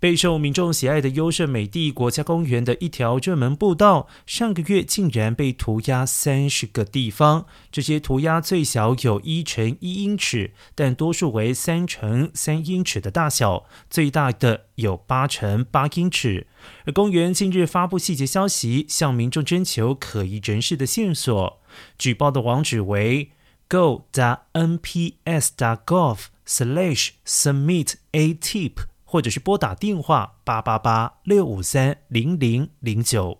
备受民众喜爱的优胜美地国家公园的一条热门步道，上个月竟然被涂鸦三十个地方。这些涂鸦最小有一乘一英尺，但多数为三乘三英尺的大小，最大的有八乘八英尺。而公园近日发布细节消息，向民众征求可疑人士的线索。举报的网址为 go.nps.gov/slash/submitatip 或者是拨打电话八八八六五三零零零九。